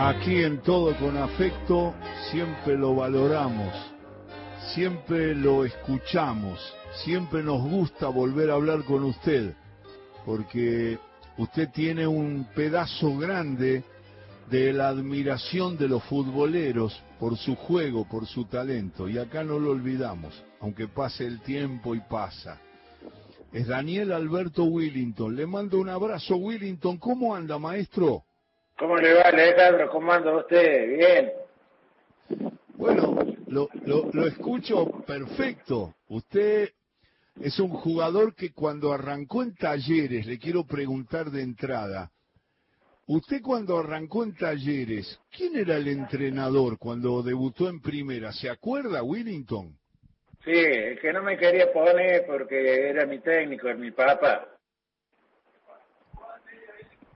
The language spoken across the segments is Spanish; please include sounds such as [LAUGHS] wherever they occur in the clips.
Aquí en todo con afecto siempre lo valoramos, siempre lo escuchamos, siempre nos gusta volver a hablar con usted, porque usted tiene un pedazo grande de la admiración de los futboleros por su juego, por su talento, y acá no lo olvidamos, aunque pase el tiempo y pasa. Es Daniel Alberto Willington. Le mando un abrazo, Willington. ¿Cómo anda, maestro? ¿Cómo le va, Alejandro? ¿Cómo anda usted? Bien. Bueno, lo, lo, lo escucho perfecto. Usted es un jugador que cuando arrancó en talleres, le quiero preguntar de entrada, usted cuando arrancó en talleres, ¿quién era el entrenador cuando debutó en primera? ¿Se acuerda, Willington? Sí, el que no me quería poner porque era mi técnico, es mi papá.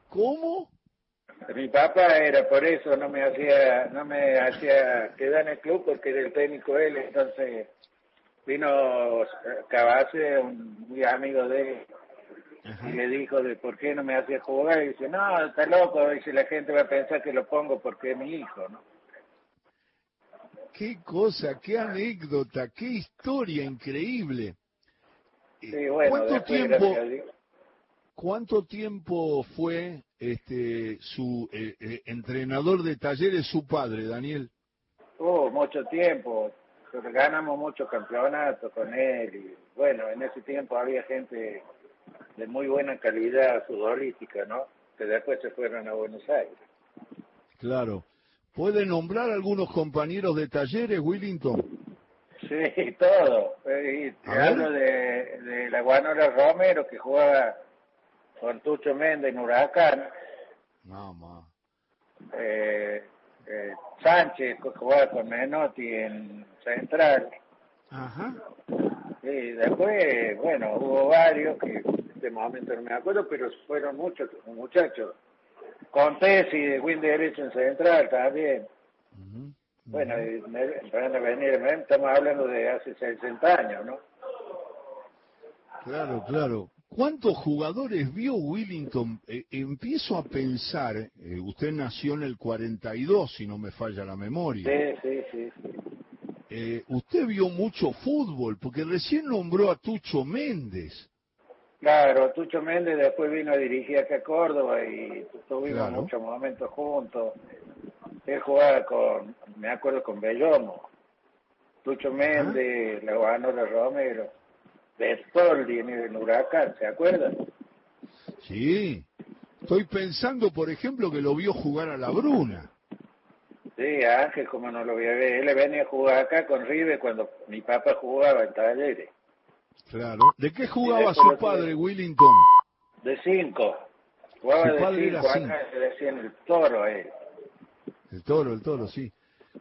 ¿Cómo? Mi papá era por eso, no me hacía, no me hacía quedar en el club porque era el técnico él, entonces vino Cabase, un muy amigo de él, Ajá. y le dijo de por qué no me hacía jugar, y dice, no, está loco, dice, la gente va a pensar que lo pongo porque es mi hijo, ¿no? Qué cosa, qué anécdota, qué historia increíble. Sí, bueno, ¿Cuánto tiempo. Cuánto tiempo fue este su eh, eh, entrenador de talleres su padre, Daniel? Oh, mucho tiempo. Ganamos muchos campeonatos con él. Y bueno, en ese tiempo había gente de muy buena calidad futbolística, ¿no? Que después se fueron a Buenos Aires. Claro. ¿Puede nombrar algunos compañeros de talleres, Willington? Sí, [LAUGHS] todo. Eh, hablo de, de la Guanora Romero, que jugaba con Tucho Méndez en Huracán. No, ma. Eh, eh, Sánchez, que jugaba con Menotti en Central. Ajá. Sí, después, bueno, hubo varios que en este momento no me acuerdo, pero fueron muchos muchachos. Con Tesi de Win Derecho en Central también. Bueno, y a venir, me- estamos hablando de hace 60 años, ¿no? Claro, claro. ¿Cuántos jugadores vio Willington? Eh, empiezo a pensar, eh, usted nació en el 42, si no me falla la memoria. Sí, sí, sí. Eh, usted vio mucho fútbol, porque recién nombró a Tucho Méndez. Claro, Tucho Méndez después vino a dirigir acá a Córdoba y tuvimos Claro. muchos momentos juntos. Él jugaba con, me acuerdo, con Bellomo. Tucho Méndez, la Guanola Romero, Bertoldi en el Huracán, ¿se acuerdan? Sí. Estoy pensando, por ejemplo, que lo vio jugar a la Bruna. Sí, Ángel, como no lo a ver. Él venía a jugar acá con River cuando mi papá jugaba en Talleres. Claro. ¿De qué jugaba su padre. Willington? De cinco. Jugaba Su de padre cinco, era acá cinco. le decían el toro él. El toro, el toro, sí.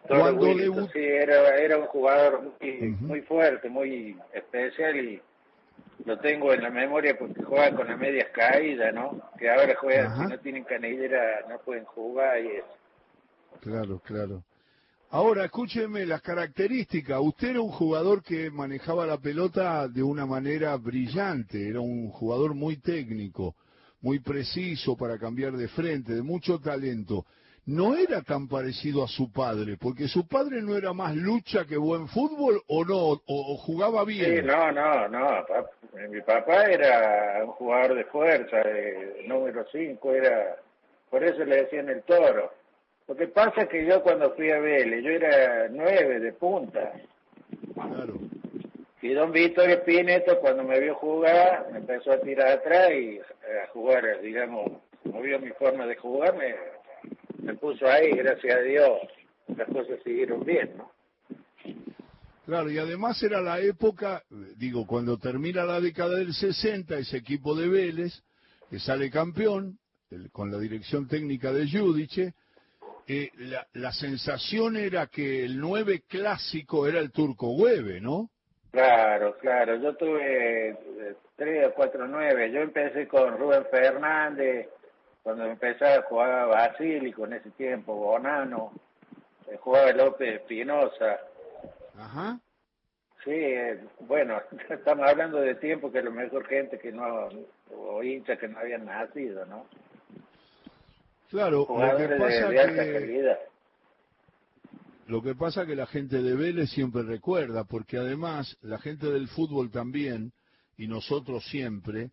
Toro Cuando Willington, debutó... sí, era, era un jugador muy, muy fuerte, muy especial y lo tengo en la memoria porque juega con las medias caídas, ¿no? Que ahora juegan, si no tienen canillera no pueden jugar y eso. Claro, claro. Ahora, escúcheme las características. Usted era un jugador que manejaba la pelota de una manera brillante, era un jugador muy técnico, muy preciso para cambiar de frente, de mucho talento. No era tan parecido a su padre, porque su padre no era más lucha que buen fútbol o no, o, o jugaba bien. Sí, no, no, no. Mi papá era un jugador de fuerza, de número 5, era, por eso le decían el toro. Lo que pasa es que yo cuando fui a Vélez, yo era nueve de punta. Claro. Y don Víctor Espineto, cuando me vio jugar, me empezó a tirar atrás y a jugar, digamos, como vio mi forma de jugar, me, me puso ahí, gracias a Dios. Las cosas siguieron bien, ¿no? Claro, y además era la época, digo, cuando termina la década del 60, ese equipo de Vélez, que sale campeón, el- con la dirección técnica de Judice, eh, la, la sensación era que el 9 clásico era el turco Hueve, ¿no? Claro, claro. Yo tuve eh, tres o cuatro nueve. Yo empecé con Rubén Fernández, cuando empezaba a jugar Basílico en ese tiempo, Bonano, jugaba López Espinosa. Ajá. Sí, eh, bueno, [LAUGHS] estamos hablando de tiempo que a lo mejor gente que no, o hinchas que no habían nacido, ¿no? Claro, lo que pasa de, alta que calidad. lo que pasa que la gente de Vélez siempre recuerda, porque además la gente del fútbol también y nosotros siempre,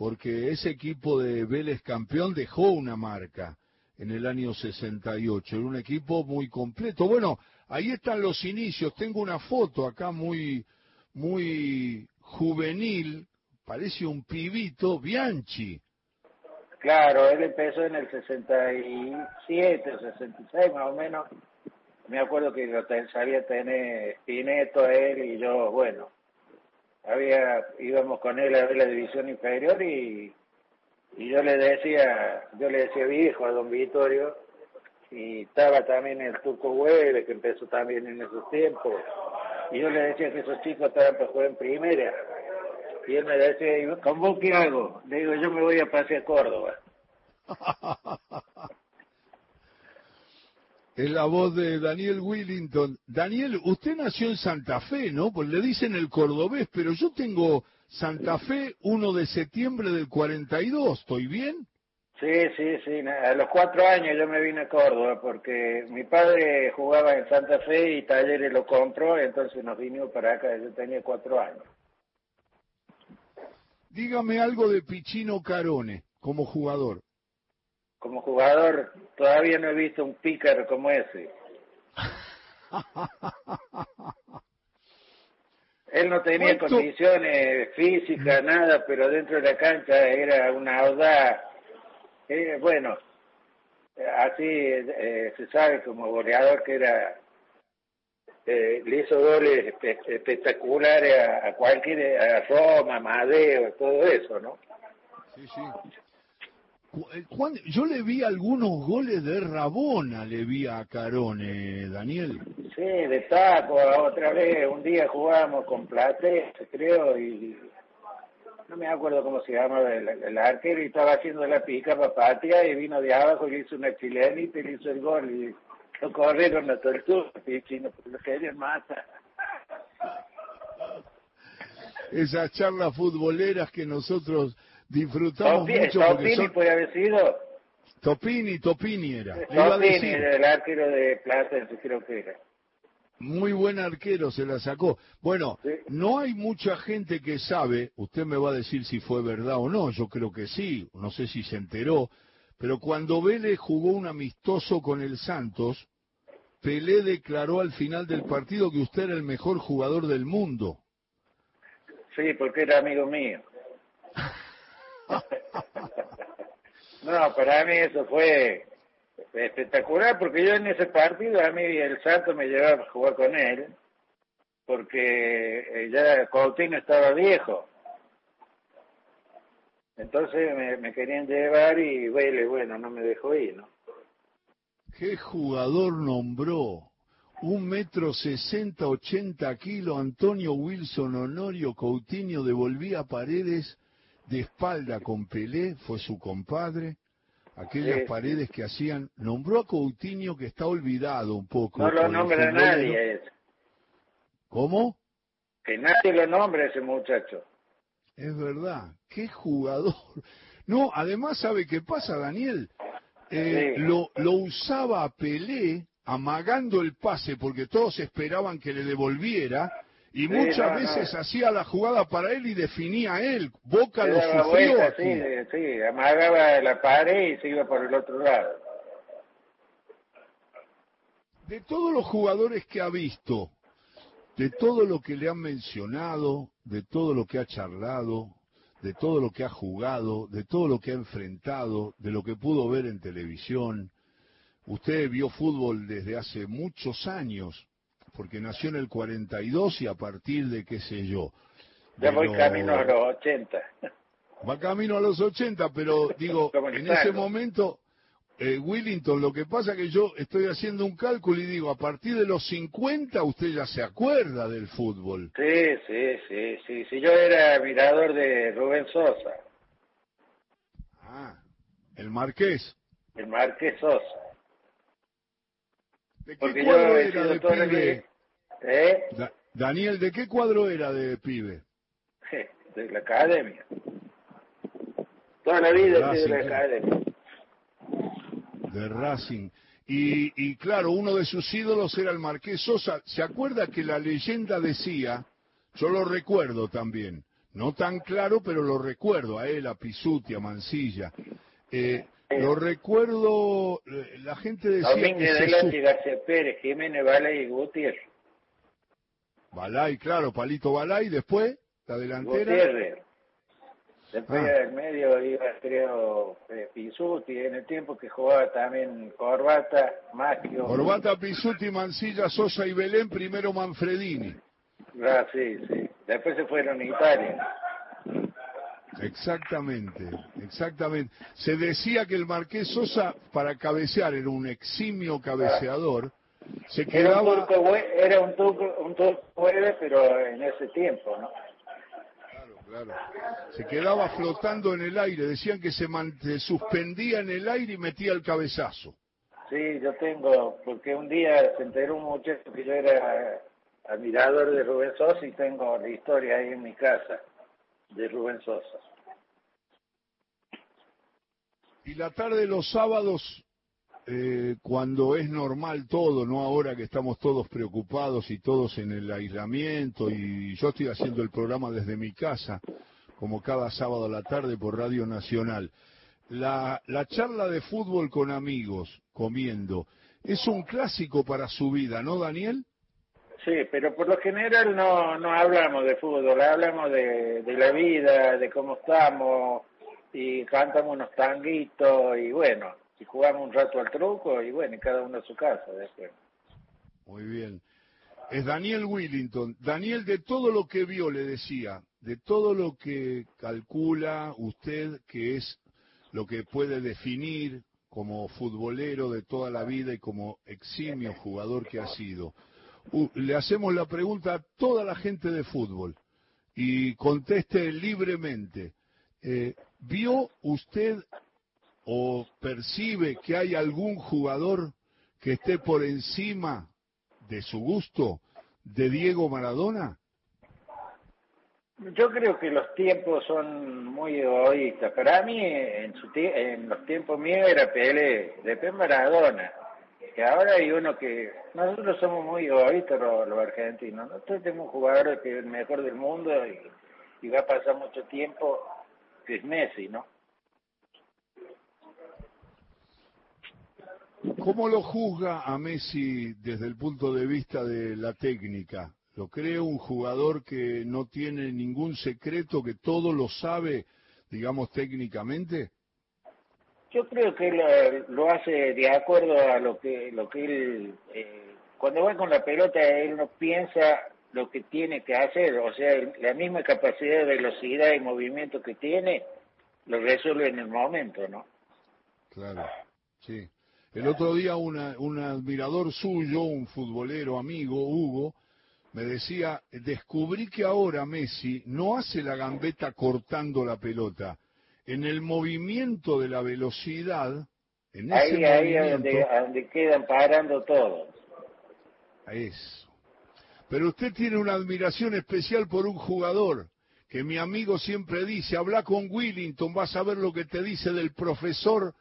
porque ese equipo de Vélez campeón dejó una marca en el año 68, era un equipo muy completo. Bueno, ahí están los inicios, tengo una foto acá muy muy juvenil, parece un pibito, Bianchi. Claro, él empezó en el 67 o 66 más o menos. Me acuerdo que lo ten- sabía tener Pineto, él y yo, bueno, había íbamos con él a ver la división inferior y, y yo le decía, yo le decía viejo a don Vittorio y estaba también el Turco Hueve que empezó también en esos tiempos y yo le decía que esos chicos estaban para jugar en primera y él me decía, "¿Y ¿con vos qué hago? Le digo, yo me voy a pasear a Córdoba. [LAUGHS] Es la voz de Daniel Willington. Daniel, usted nació en Santa Fe, ¿no? Pues le dicen el cordobés, pero yo tengo Santa Fe 1 de septiembre del 42, ¿estoy bien? Sí, sí, sí. A los cuatro años yo me vine a Córdoba porque mi padre jugaba en Santa Fe y Talleres lo compró, entonces nos vinimos para acá. Yo tenía cuatro años. Dígame algo de Pichino Carone como jugador. Como jugador todavía no he visto un pícaro como ese. Él no tenía ¿Cuánto? condiciones físicas, nada, pero dentro de la cancha era una audaz. Eh, bueno, así eh, se sabe como goleador que era. eh, le hizo goles espe- espectaculares a, a cualquier, a Roma, a Madeo, todo eso, ¿no? Sí, sí. Eh, Juan, yo le vi algunos goles de Rabona, le vi a Carone, Daniel. Sí, de taco, otra vez, un día jugamos con Platense, creo, y no me acuerdo cómo se llama el, el arquero, y estaba haciendo la pica para patria, y vino de abajo y le hizo una chilenita y le hizo el gol, y lo corrieron a todo el sur, y chino, lo querían matar. Esas charlas futboleras que nosotros disfrutamos Topi- mucho Topini son... puede haber sido, Topini, Topini era. Le iba a Topini, el arquero de Platense, creo que era. muy buen arquero se la sacó. Bueno, Sí. no hay mucha gente que sabe, usted me va a decir si fue verdad o no, yo creo que sí, no sé si se enteró, pero cuando Vélez jugó un amistoso con el Santos, Pelé declaró al final del partido que usted era el mejor jugador del mundo. Sí, porque era amigo mío. [LAUGHS] No, para mí eso fue espectacular porque yo en ese partido a mí el Santo me llevaba a jugar con él porque eh, ya Coutinho estaba viejo. Entonces me, querían llevar y Vélez, bueno, no me dejó ir, ¿no? ¿Qué jugador nombró? Un metro sesenta, ochenta kilos, Antonio Wilson Honorio Coutinho devolvía paredes de espalda con Pelé, fue su compadre. Aquellas paredes que hacían, nombró a Coutinho que está olvidado un poco. No lo nombra nadie. ¿Cómo? Que nadie lo nombra ese muchacho. Es verdad, qué jugador. No, además, ¿sabe qué pasa, Daniel? Eh, Sí. lo, lo usaba a Pelé amagando el pase porque todos esperaban que le devolviera y Sí, muchas veces no. hacía la jugada para él y definía él. Boca Se lo sufrió vuelta, aquí. sí, sí, amagaba la pared y se iba por el otro lado. De todos los jugadores que ha visto, de todo lo que le han mencionado, de todo lo que ha charlado, de todo lo que ha jugado, de todo lo que ha enfrentado, de lo que pudo ver en televisión, usted vio fútbol desde hace muchos años, porque nació en el 42 y a partir de qué sé yo. Ya voy camino a los 80. [LAUGHS] Va camino a los 80, pero [LAUGHS] digo, en ese momento, eh, Willington, lo que pasa que yo estoy haciendo un cálculo y digo, a partir de los 50 usted ya se acuerda del fútbol. Sí, sí, sí, sí. sí. Yo era mirador de Rubén Sosa, Ah, el Marqués. el Marqués Sosa. ¿De qué Porque yo era de pibe? ¿Eh? Da- Daniel, ¿de qué cuadro era de pibe? [LAUGHS] De la academia. Toda la vida sido de la academia. de Racing. Y, y, claro, uno de sus ídolos era el Marqués Sosa. ¿Se acuerda que la leyenda decía, yo lo recuerdo también, no tan claro, pero lo recuerdo a él, a Pisuti, a Mancilla. Eh, lo recuerdo, eh, la gente decía Domínguez que su... García Pérez, Jiménez Balay y Gutiérrez. Balay, claro, Palito Balay, después, la delantera. Gutiérrez. Después ah. del medio iba, creo, eh, Pisuti, en el tiempo que jugaba también Corbata, Macchio. Corbata, Pisuti, Mancilla, Sosa y Belén, primero Manfredini. Ah, sí, sí. Después se fueron a Italia. Exactamente, exactamente. Se decía que el Marqués Sosa, para cabecear, era un eximio cabeceador. Se quedaba... Era un turco, era un turco, un turco pero en ese tiempo, ¿no? Claro. Se quedaba flotando en el aire, decían que se, se, suspendía en el aire y metía el cabezazo. Sí, yo tengo, porque un día se enteró un muchacho que yo era admirador de Rubén Sosa y tengo la historia ahí en mi casa de Rubén Sosa. Y la tarde de los sábados, eh, cuando es normal todo, no ahora que estamos todos preocupados y todos en el aislamiento, y yo estoy haciendo el programa desde mi casa, como cada sábado a la tarde por Radio Nacional. La, la charla de fútbol con amigos, comiendo, es un clásico para su vida, ¿no, Daniel? Sí, pero por lo general no, no hablamos de fútbol, hablamos de, de la vida, de cómo estamos, y cantamos unos tanguitos, y bueno, y jugamos un rato al truco, y bueno, cada uno a su casa después. Muy bien. Es Daniel Willington. Daniel, de todo lo que vio, le decía, de todo lo que calcula usted que es lo que puede definir como futbolero de toda la vida y como eximio jugador que ha sido le hacemos la pregunta a toda la gente de fútbol y conteste libremente. Eh, ¿Vio usted o percibe que hay algún jugador que esté por encima de su gusto de Diego Maradona? Yo creo que los tiempos son muy egoístas. Para mí, en, su en los tiempos míos era Pelé, después Maradona que ahora hay uno que nosotros somos muy egoístas los, argentinos nosotros tenemos un jugador que es el mejor del mundo y, y, va a pasar mucho tiempo que es Messi no ¿Cómo lo juzga a Messi desde el punto de vista de la técnica? ¿Lo cree un jugador que no tiene ningún secreto, que todo lo sabe, digamos, técnicamente? Yo creo que él lo hace de acuerdo a lo que lo que él eh, cuando va con la pelota él no piensa lo que tiene que hacer, o sea, la misma capacidad de velocidad y movimiento que tiene lo resuelve en el momento, ¿no? Claro, sí. El otro día una, un admirador suyo, un futbolero amigo, Hugo, me decía, descubrí que ahora Messi no hace la gambeta cortando la pelota, en el movimiento de la velocidad, en ahí, ese ahí movimiento, donde, donde quedan parando todos. Eso. Pero usted tiene una admiración especial por un jugador que mi amigo siempre dice, habla con Willington, vas a ver lo que te dice del profesor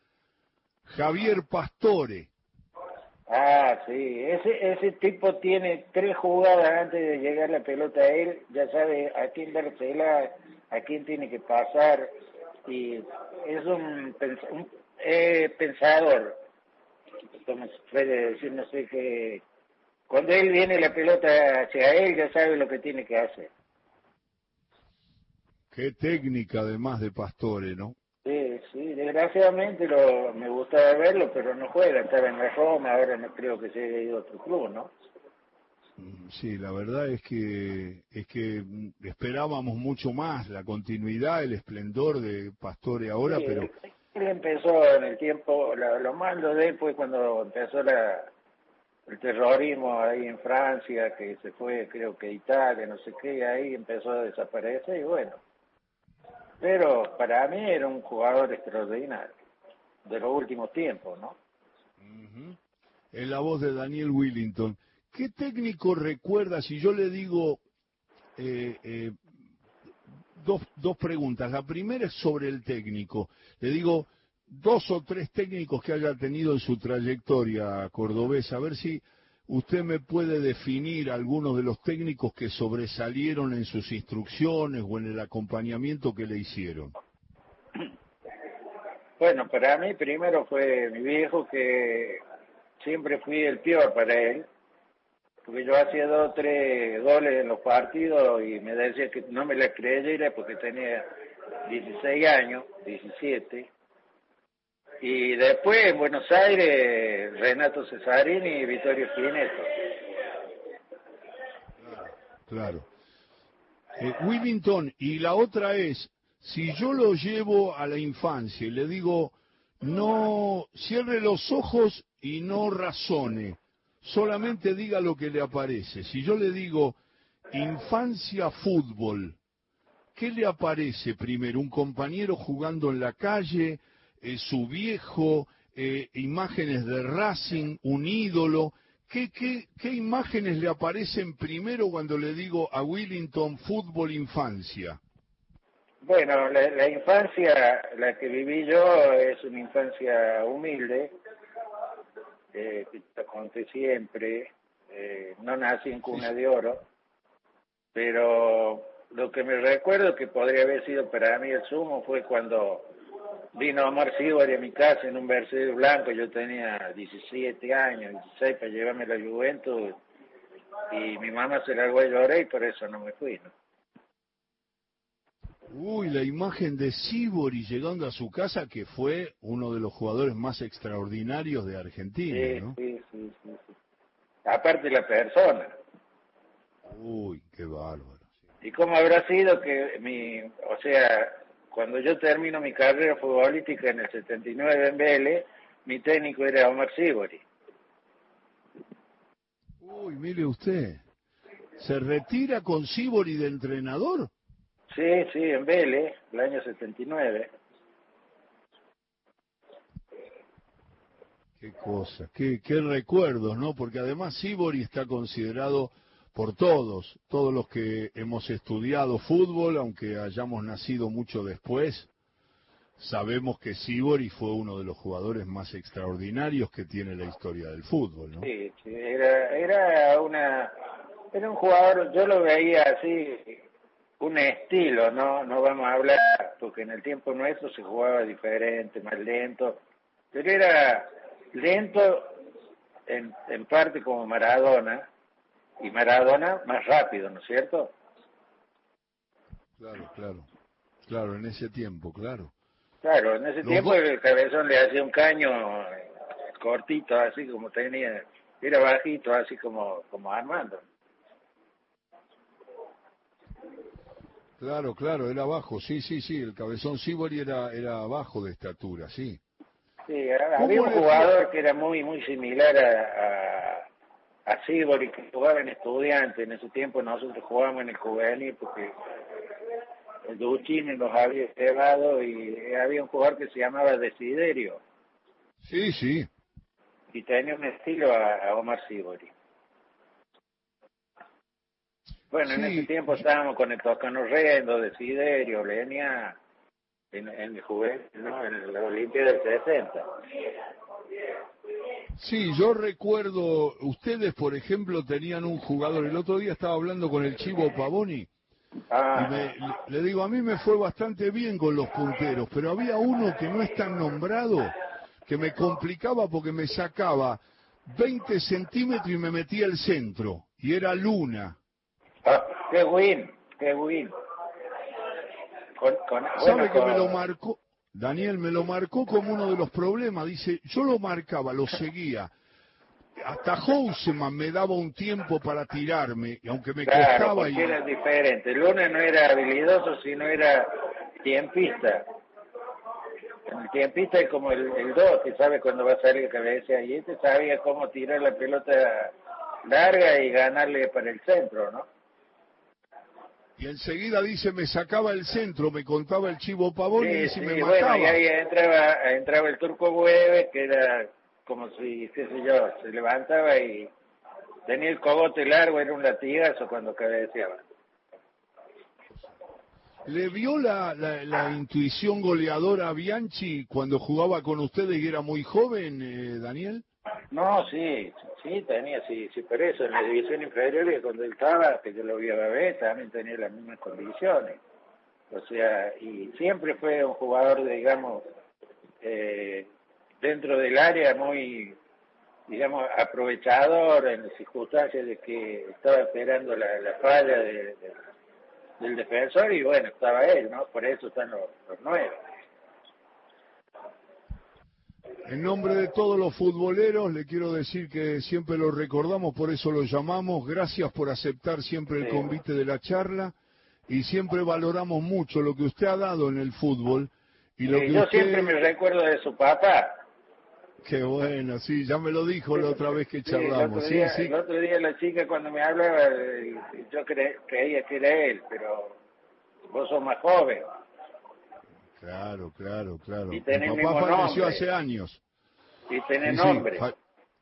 Javier Pastore. Ah, sí, ese, ese tipo tiene tres jugadas antes de llegar la pelota a él, ya sabe a quién dársela, a quién tiene que pasar, y es un, un eh, pensador, como se puede decir, no sé qué. Cuando él viene la pelota hacia él, ya sabe lo que tiene que hacer. Qué técnica además de Pastore, ¿no? Sí, desgraciadamente lo, me gustaba verlo, pero no juega, estaba en la Roma, ahora no creo que se haya ido a otro club, ¿no? Mm, sí, la verdad es que es que esperábamos mucho más la continuidad, el esplendor de Pastore ahora, sí, pero él empezó en el tiempo, lo, lo malo de él fue cuando empezó la, el terrorismo ahí en Francia, que se fue creo que Italia, no sé qué, ahí empezó a desaparecer y bueno. Pero para mí era un jugador extraordinario, de los últimos tiempos, ¿no? Uh. En la voz de Daniel Willington. ¿Qué técnico recuerda, si yo le digo eh, eh, dos, dos preguntas? La primera es sobre el técnico. Le digo, dos o tres técnicos que haya tenido en su trayectoria cordobesa, a ver si usted me puede definir algunos de los técnicos que sobresalieron en sus instrucciones o en el acompañamiento que le hicieron. Bueno, para mí primero fue mi viejo que siempre fui el peor para él, porque yo hacía dos o tres goles en los partidos y me decía que no me la creyera porque tenía 16 años, 17. Y después en Buenos Aires, Renato Cesarini y Vittorio Fineto. Claro. Eh, y la otra es, si yo lo llevo a la infancia y le digo, no cierre los ojos y no razone, solamente diga lo que le aparece. Si yo le digo, infancia fútbol, ¿qué le aparece primero? ¿Un compañero jugando en la calle? Eh, ¿Su viejo? Eh, ¿Imágenes de Racing? ¿Un ídolo? ¿Qué, qué, ¿Qué imágenes le aparecen primero cuando le digo a Willington fútbol infancia? Bueno, la, infancia, la que viví yo, es una infancia humilde, eh, que te conté siempre, eh, no nací en cuna de oro, pero lo que me recuerdo que podría haber sido para mí el sumo fue cuando vino Omar Sibori a mi casa en un Mercedes blanco, yo tenía 17 años, 16 para llevarme la Juventus y mi mamá se largó a llorar y por eso no me fui, ¿no? Uy, la imagen de Sibori llegando a su casa, que fue uno de los jugadores más extraordinarios de Argentina, ¿no? Sí, sí, sí, Aparte la persona. Uy, qué bárbaro. ¿Y cómo habrá sido que mi, o sea, cuando yo termino mi carrera futbolística en el 79 en Vélez, mi técnico era Omar Sibori. Uy, mire usted, ¿se retira con Sibori de entrenador? Sí, sí, en Vélez, el año 79. Qué cosa, qué, qué recuerdos, ¿no? Porque además Sibori está considerado por todos, todos los que hemos estudiado fútbol, aunque hayamos nacido mucho después, sabemos que Sibori fue uno de los jugadores más extraordinarios que tiene la historia del fútbol, ¿no? Sí, sí era, era una, era un jugador, yo lo veía así, un estilo, no no vamos a hablar, porque en el tiempo nuestro se jugaba diferente, más lento, pero era lento en, en parte como Maradona, y Maradona más rápido, ¿no es cierto? Claro, claro, claro, en ese tiempo, claro. Claro, en ese tiempo el cabezón le hacía un caño cortito, así como tenía, era bajito, así como, como Armando. Claro, claro, era bajo, sí, sí, sí, el cabezón Sibori era, era bajo de estatura, sí. Sí, había un jugador que era muy, muy similar a, a, a Sibori, que jugaba en estudiante, en ese tiempo nosotros jugábamos en el juvenil porque el Duchini nos había llevado y había un jugador que se llamaba Desiderio. Sí, sí. Y tenía un estilo a, a Omar Sibori. Bueno, en ese tiempo estábamos con el Toscano Rendo, Desiderio, Lenia, en, en el Juvenil, ¿no? En la Olimpia del 60. Sí, yo recuerdo, ustedes por ejemplo tenían un jugador, el otro día estaba hablando con el Chivo Pavoni, Ah, y me, le digo, a mí me fue bastante bien con los punteros, pero había uno que no es tan nombrado, que me complicaba porque me sacaba 20 centímetros y me metía el centro, y era Luna. ah, qué win, qué win. Con, con, ¿Sabe bueno, que con- me lo marcó? Daniel me lo marcó como uno de los problemas. Dice, yo lo marcaba, lo seguía. Hasta Houseman me daba un tiempo para tirarme, y aunque me Claro, costaba. porque Y... era diferente. Luna no era habilidoso, sino era tiempista. El tiempista es como el, el dos, que sabe cuándo va a salir cabeza, y este sabía cómo tirar la pelota larga y ganarle para el centro, ¿no? Y enseguida dice, me sacaba el centro, me contaba el chivo pavón y Sí, me bueno, mataba. y ahí entraba, entraba el turco Hueve, que era como si, qué sé yo, se levantaba y tenía el cogote largo, era un latigazo cuando cabeceaba. ¿Le vio la, la, intuición goleadora a Bianchi cuando jugaba con ustedes y era muy joven, eh, Daniel? No, sí, sí, tenía, sí, sí, por eso en la división inferior y cuando él estaba, que yo lo vi a ver, también tenía las mismas condiciones. O sea, y siempre fue un jugador, digamos, eh, dentro del área muy, digamos, aprovechador en las circunstancias de que estaba esperando la, falla del defensor y bueno, estaba él, ¿no? Por eso están los, los nueve. En nombre de todos los futboleros le quiero decir que siempre lo recordamos, por eso lo llamamos. Gracias por aceptar siempre el convite de la charla y siempre valoramos mucho lo que usted ha dado en el fútbol. Y lo que yo siempre me recuerdo de su papá. Qué bueno, sí, ya me lo dijo la otra vez que charlamos. Sí, el, otro día, la chica cuando me hablaba, yo creía que era él, pero vos sos más joven. Claro, claro, claro. Y Mi papá falleció hace años. Y tiene nombre.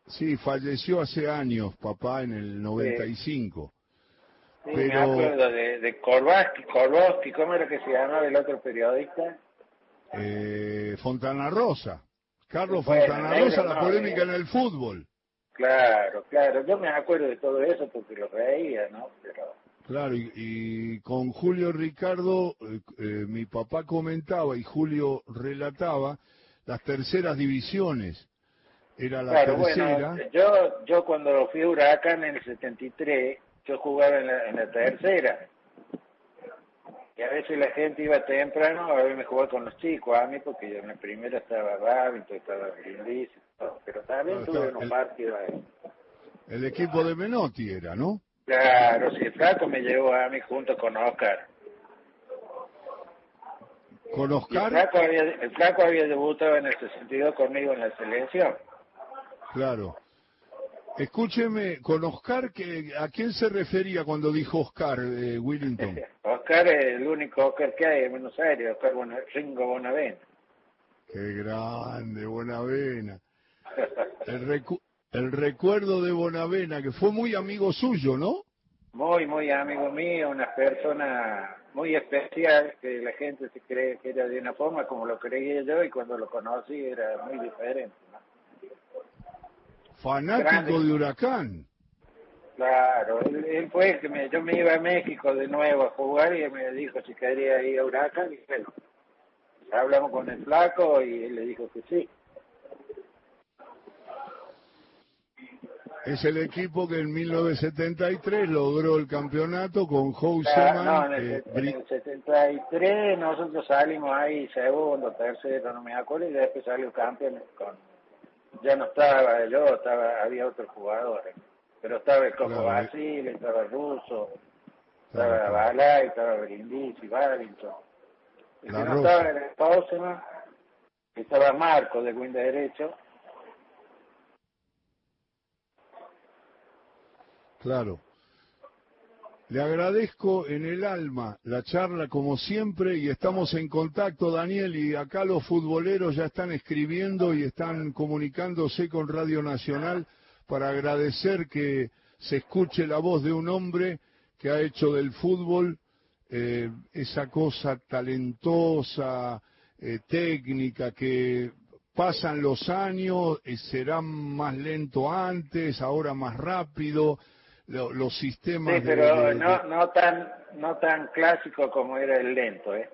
Sí, falleció hace años, papá, en el 95. Sí, Pero... me acuerdo de, de Korbaski, ¿cómo era que se llamaba el otro periodista? Eh, Fontana Rosa. Carlos Fontana Rosa, la polémica en el fútbol. Claro, claro, yo me acuerdo de todo eso porque lo veía, ¿no? Pero... Claro, y, con Julio Ricardo, eh, eh, mi papá comentaba y Julio relataba las terceras divisiones. Era la tercera. Bueno, yo, yo cuando fui a Huracán en el 73, yo jugaba en la, tercera. Y a veces la gente iba temprano a verme jugar con los chicos, a mí, porque yo en la primera estaba Babington, estaba Brindis, pero también tuve unos partidos ahí. El equipo de Menotti era, ¿no? Claro, sí, el flaco me llevó a mí junto con Oscar. ¿Con Oscar? El flaco, había, debutado en el 62 conmigo en la selección. Claro. Escúcheme, con Oscar, ¿a quién se refería cuando dijo Oscar, eh, Willington? [LAUGHS] Oscar es el único Oscar que hay en Buenos Aires, Oscar Ringo Bonavena. Qué grande, Bonavena. El, recu el recuerdo de Bonavena, que fue muy amigo suyo, ¿no? Muy, muy amigo mío, una persona muy especial, que la gente se cree que era de una forma como lo creía yo y cuando lo conocí era muy diferente. Fanático de Huracán. Claro, él, fue que me, yo me iba a México de nuevo a jugar y me dijo si quería ir a Huracán y bueno, hablamos con el flaco y él le dijo que sí. Es el equipo que en 1973 logró el campeonato con Houseman. no, en el, 73 nosotros salimos ahí segundo, tercero, no me acuerdo, y después salió campeón con... Ya no estaba yo, estaba había otros jugadores. Pero estaba el Coco Basile, estaba el Russo, estaba Balay, estaba Brindisi, Babington. El que no estaba era Houseman, estaba Marco de Win derecho Claro. Le agradezco en el alma la charla como siempre y estamos en contacto, Daniel, y acá los futboleros ya están escribiendo y están comunicándose con Radio Nacional para agradecer que se escuche la voz de un hombre que ha hecho del fútbol eh, esa cosa talentosa, eh, técnica, que pasan los años, y será más lento antes, ahora más rápido, los sistemas sí, pero no, no tan no tan clásico como era el lento eh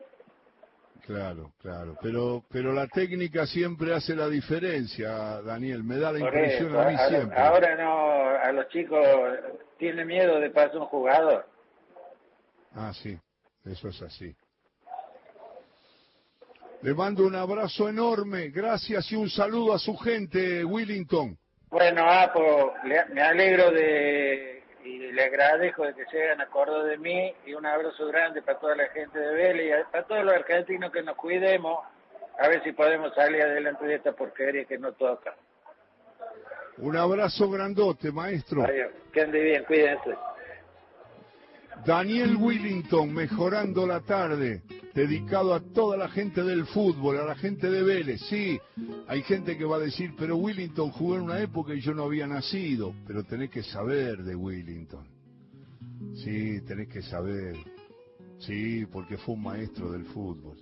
claro claro. Pero pero la técnica siempre hace la diferencia Daniel. Me da la impresión a mí siempre. ahora no a los chicos tiene miedo de pasar un jugador ah sí eso es así. Le mando un abrazo enorme, gracias y un saludo a su gente, Willington. Bueno, ah, me alegro de y le agradezco de que se hayan acordado de mí y un abrazo grande para toda la gente de Vélez y para todos los argentinos que nos cuidemos, a ver si podemos salir adelante de esta porquería que no toca. Un abrazo grandote, maestro. Adiós. Que ande bien, cuídense. Daniel Willington, mejorando la tarde, dedicado a toda la gente del fútbol, a la gente de Vélez. Sí, hay gente que va a decir, pero Willington jugó en una época y yo no había nacido, pero tenés que saber de Willington. Sí, tenés que saber. Sí, porque fue un maestro del fútbol.